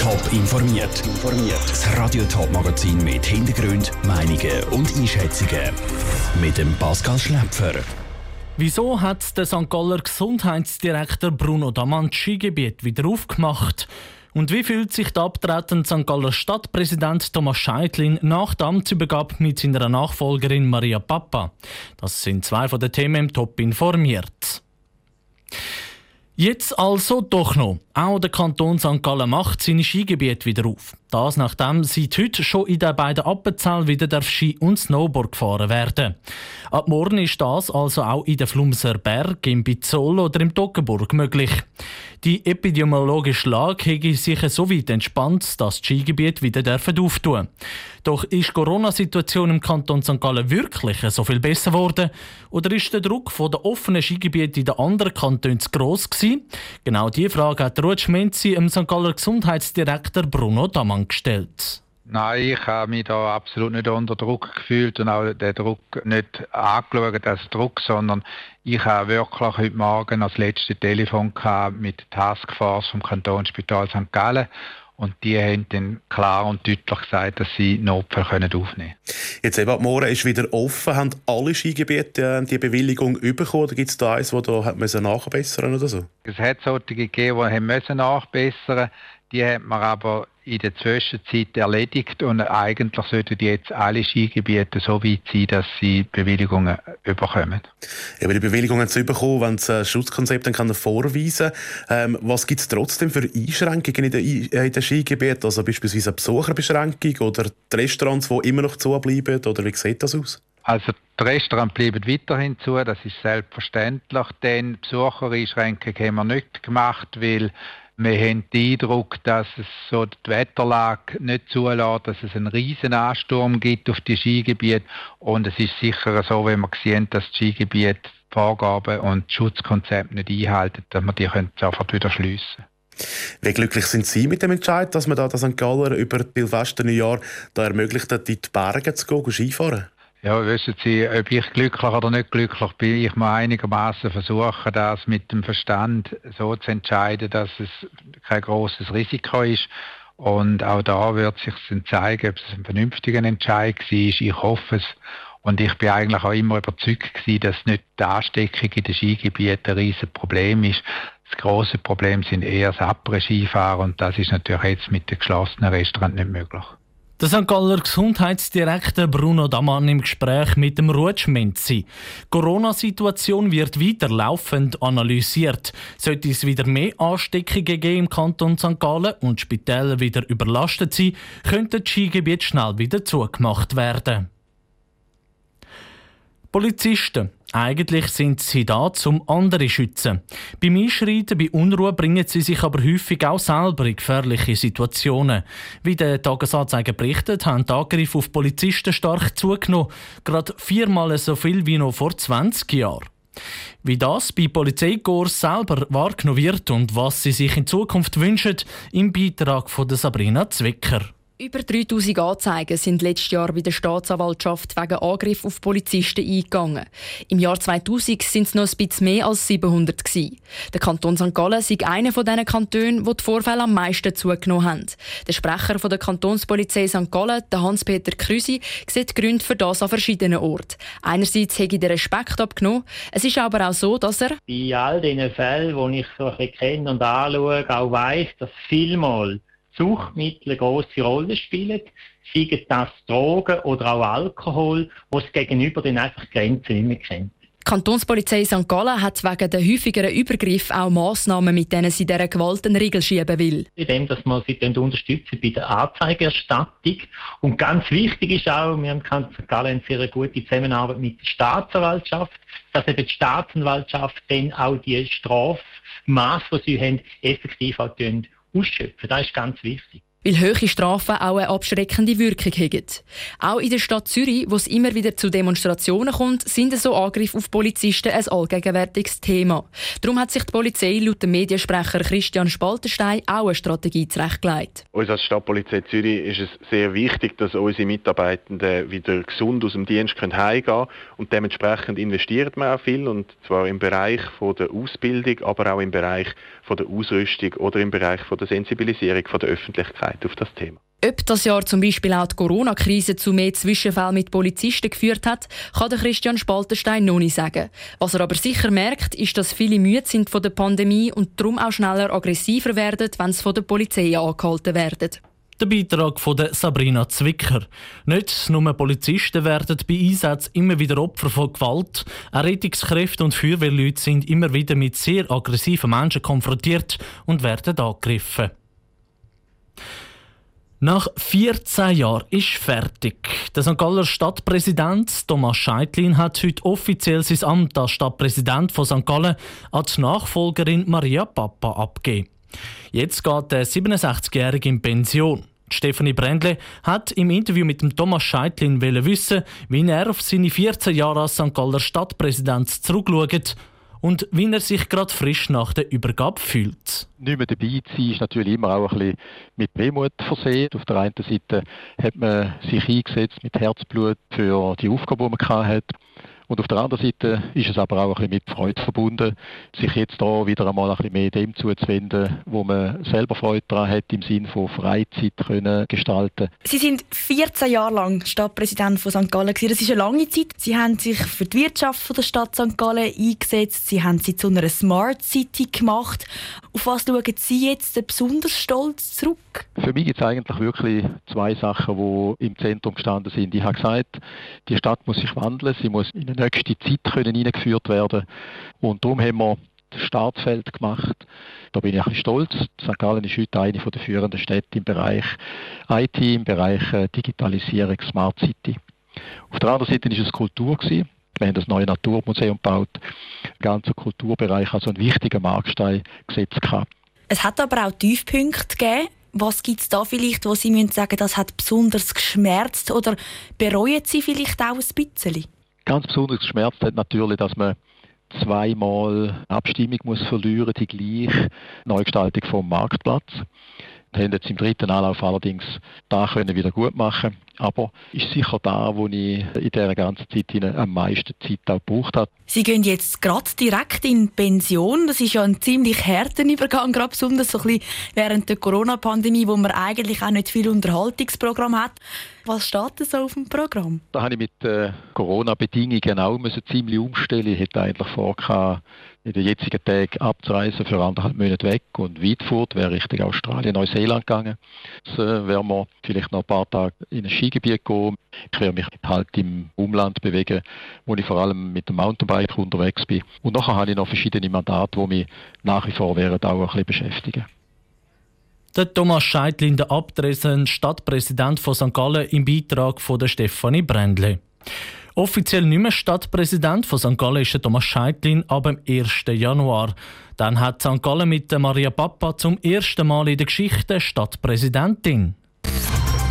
Top informiert. Das Radio Top Magazin mit Hintergrund, Meinungen und Einschätzungen mit dem Pascal Schläpfer. Wieso hat der St. Galler Gesundheitsdirektor Bruno Damann Skigebiet wieder aufgemacht? Und wie fühlt sich der abtretende St. Galler Stadtpräsident Thomas Scheidlin nach der Amtsübergabe mit seiner Nachfolgerin Maria Papa? Das sind zwei von den Themen im Top informiert. Jetzt also doch noch. Auch der Kanton St. Gallen macht seine Skigebiete wieder auf. Das nachdem seit heute schon in den beiden Appenzell wieder Ski und Snowboard gefahren werden. Ab morgen ist das also auch in den Flumser Berg, im Bizzol oder im Toggenburg möglich. Die epidemiologische Lage hätte sich so weit entspannt, dass die Skigebiete wieder dürfen auftun Doch ist die Corona-Situation im Kanton St. Gallen wirklich so viel besser geworden? Oder ist der Druck von den offenen Skigebieten in den anderen Kantonen zu gross gewesen? Genau diese Frage hat Ruth Schmenzi dem St. Galler Gesundheitsdirektor Bruno Damann gestellt. Nein, ich habe mich da absolut nicht unter Druck gefühlt und auch den Druck nicht angeschaut als Druck, sondern ich habe wirklich heute Morgen als letztes Telefon mit der Taskforce vom Kantonsspital St. Gallen und die haben dann klar und deutlich gesagt, dass sie Notfälle können aufnehmen können. Jetzt eben, morgen ist wieder offen. Haben alle Skigebiete äh, die Bewilligung bekommen? Oder gibt es da eins, das da hat nachbessern oder so? Es hat solche gegeben, die haben nachbessern Die hat man aber in der Zwischenzeit erledigt und eigentlich sollten jetzt alle Skigebiete so weit sein, dass sie Bewilligungen bekommen. Eben die Bewilligungen zu bekommen, wenn das Schutzkonzept dann kann vorweisen kann. Ähm, was gibt es trotzdem für Einschränkungen in den, in den Skigebieten? Also beispielsweise eine Besucherbeschränkung oder die Restaurants, die immer noch zubleiben? Oder wie sieht das aus? Also die Restaurants bleiben weiterhin zu, das ist selbstverständlich. Denn Besuchereinschränkungen haben wir nicht gemacht, weil wir haben den Eindruck, dass es so die Wetterlage nicht zulässt, dass es einen riesen Ansturm gibt auf die Skigebiete. Und es ist sicher so, wenn wir sehen, dass die Skigebiete Vorgaben und Schutzkonzepte nicht einhalten, dass wir die sofort wieder schliessen Wie glücklich sind Sie mit dem Entscheid, dass man da das St. Galler über die Neujahr da ermöglicht hat, in die Berge zu gehen, Skifahren? Ja, wissen Sie, ob ich glücklich oder nicht glücklich bin, ich muss einigermaßen versuchen, das mit dem Verstand so zu entscheiden, dass es kein großes Risiko ist. Und auch da wird sich zeigen, ob es ein vernünftiger Entscheid war. Ich hoffe es. Und ich bin eigentlich auch immer überzeugt dass nicht die Ansteckung in den Skigebieten ein riesiges Problem ist. Das große Problem sind eher das Après-Skifahren und das ist natürlich jetzt mit den geschlossenen Restaurants nicht möglich. Der St. Galler Gesundheitsdirektor Bruno Damann im Gespräch mit dem Rutschmenzi. Corona-Situation wird weiter laufend analysiert. Sollte es wieder mehr Ansteckungen geben im Kanton St. Gallen und Spitäler wieder überlastet sein, könnte das Skigebiet schnell wieder zugemacht werden. Polizisten. Eigentlich sind sie da, zum andere zu schützen. Beim Einschreiten bei Unruhe bringen sie sich aber häufig auch selber in gefährliche Situationen. Wie der Tagesanzeiger berichtet, haben die Angriffe auf Polizisten stark zugenommen. Gerade viermal so viel wie noch vor 20 Jahren. Wie das bei Polizeikorps selber wahrgenommen wird und was sie sich in Zukunft wünschen, im Beitrag von Sabrina Zwicker. Über 3000 Anzeigen sind letztes Jahr bei der Staatsanwaltschaft wegen Angriff auf Polizisten eingegangen. Im Jahr 2000 sind es noch ein bisschen mehr als 700 gewesen. Der Kanton St. Gallen ist einer von diesen Kantonen, wo die Vorfälle am meisten zugenommen haben. Der Sprecher von der Kantonspolizei St. Gallen, Hans-Peter Krüsi, sieht Gründe für das an verschiedenen Orten. Einerseits hätte der Respekt abgenommen. Es ist aber auch so, dass er bei all diesen Fällen, die ich so kenne und anschaue, auch weiss, dass vielmal Suchtmittel eine grosse Rolle spielen, seien das Drogen oder auch Alkohol, wo es gegenüber dann einfach Grenzen nicht mehr kennt. Die Kantonspolizei St. Gallen hat wegen der häufigeren Übergriffe auch Massnahmen, mit denen sie dieser Gewalt einen Riegel schieben will. Indem, dass man sie unterstützen bei der Anzeigerstattung. Und ganz wichtig ist auch, wir haben in St. Gallen eine sehr gute Zusammenarbeit mit der Staatsanwaltschaft, dass eben die Staatsanwaltschaft dann auch die Strafmaß, die sie haben, effektiv auch ausschöpfen. Das ist ganz wichtig. Weil hohe Strafen auch eine abschreckende Wirkung haben. Auch in der Stadt Zürich, wo es immer wieder zu Demonstrationen kommt, sind so Angriffe auf Polizisten ein allgegenwärtiges Thema. Darum hat sich die Polizei laut dem Mediensprecher Christian Spaltenstein auch eine Strategie zurechtgelegt. Uns als Stadtpolizei Zürich ist es sehr wichtig, dass unsere Mitarbeitenden wieder gesund aus dem Dienst heimgehen können und dementsprechend investiert man auch viel und zwar im Bereich der Ausbildung, aber auch im Bereich der Ausrüstung oder im Bereich der Sensibilisierung der Öffentlichkeit auf das Thema. Ob das Jahr zum Beispiel auch die Corona-Krise zu mehr Zwischenfällen mit Polizisten geführt hat, kann der Christian Spaltenstein noch nicht sagen. Was er aber sicher merkt, ist, dass viele müde sind von der Pandemie und darum auch schneller aggressiver werden, wenn sie von der Polizei angehalten werden. Der Beitrag von Sabrina Zwicker. Nicht nur Polizisten werden bei Einsätzen immer wieder Opfer von Gewalt. Auch Rettungskräfte und Feuerwehrleute sind immer wieder mit sehr aggressiven Menschen konfrontiert und werden angegriffen. Nach 14 Jahren ist fertig. Der St. Galler Stadtpräsident Thomas Scheitlin hat heute offiziell sein Amt als Stadtpräsident von St. Gallen an die Nachfolgerin Maria Papa abgegeben. Jetzt geht der 67-Jährige in Pension. Stefanie Brändle hat im Interview mit dem Thomas Scheitlin wissen, wie er auf seine 14 Jahre als St. Galler Stadtpräsident zurückschaut und wie er sich gerade frisch nach der Übergabe fühlt. Nicht mehr dabei zu sein, ist natürlich immer auch ein bisschen mit Wehmut versehen. Auf der einen Seite hat man sich eingesetzt mit Herzblut für die Aufgabe, die man hatte. Und auf der anderen Seite ist es aber auch ein bisschen mit Freude verbunden, sich jetzt da wieder einmal ein bisschen mehr dem zuzuwenden, wo man selber Freude daran hat, im Sinne von Freizeit können gestalten. Sie sind 14 Jahre lang Stadtpräsident von St. Gallen. Das ist eine lange Zeit. Sie haben sich für die Wirtschaft der Stadt St. Gallen eingesetzt. Sie haben sie zu einer Smart City gemacht. Auf was schauen Sie jetzt besonders stolz zurück? Für mich gibt es eigentlich wirklich zwei Sachen, die im Zentrum gestanden sind. Ich habe gesagt, die Stadt muss sich wandeln. Sie muss in eine nächste Zeit können eingeführt werden Und darum haben wir das Startfeld gemacht. Da bin ich ein stolz. St. Gallen ist heute eine der führenden Städte im Bereich IT, im Bereich äh, Digitalisierung, Smart City. Auf der anderen Seite war es Kultur. Gewesen. Wir haben das neue Naturmuseum gebaut, der ganze Kulturbereich, also einen wichtigen Markstein gesetzt. Es hat aber auch Tiefpunkte gegeben. Was gibt es da vielleicht, wo Sie sagen, das hat besonders geschmerzt oder bereuen Sie vielleicht auch ein bisschen? Ganz besonders geschmerzt hat natürlich, dass man zweimal Abstimmung muss verlieren, die gleiche Neugestaltung vom Marktplatz. Wir haben jetzt im dritten Anlauf allerdings da können wieder gut machen aber ist sicher da, wo ich in dieser ganzen Zeit am meisten Zeit auch gebraucht habe. Sie gehen jetzt gerade direkt in Pension. Das ist ja ein ziemlich harter Übergang, gerade besonders so ein bisschen während der Corona-Pandemie, wo man eigentlich auch nicht viel Unterhaltungsprogramm hat. Was steht da so auf dem Programm? Da habe ich mit äh, Corona-Bedingungen auch ziemlich umstellen. Ich hätte eigentlich vor, in den jetzigen Tagen abzureisen für anderthalb Monate weg und weit fort, wäre Richtung Australien, Neuseeland gegangen. Äh, wären wir vielleicht noch ein paar Tage in ein Skigebiet gehen. Ich werde mich halt im Umland bewegen, wo ich vor allem mit dem Mountainbike unterwegs bin. Und nachher habe ich noch verschiedene Mandate, die mich nach wie vor während auch ein bisschen beschäftigen. Der Thomas Scheitlin, der abtretende Stadtpräsident von St. Gallen, im Beitrag von der Stefanie Brändle. Offiziell nicht mehr Stadtpräsident von St. Gallen ist Thomas Scheitlin ab dem 1. Januar. Dann hat St. Gallen mit Maria Papa zum ersten Mal in der Geschichte Stadtpräsidentin.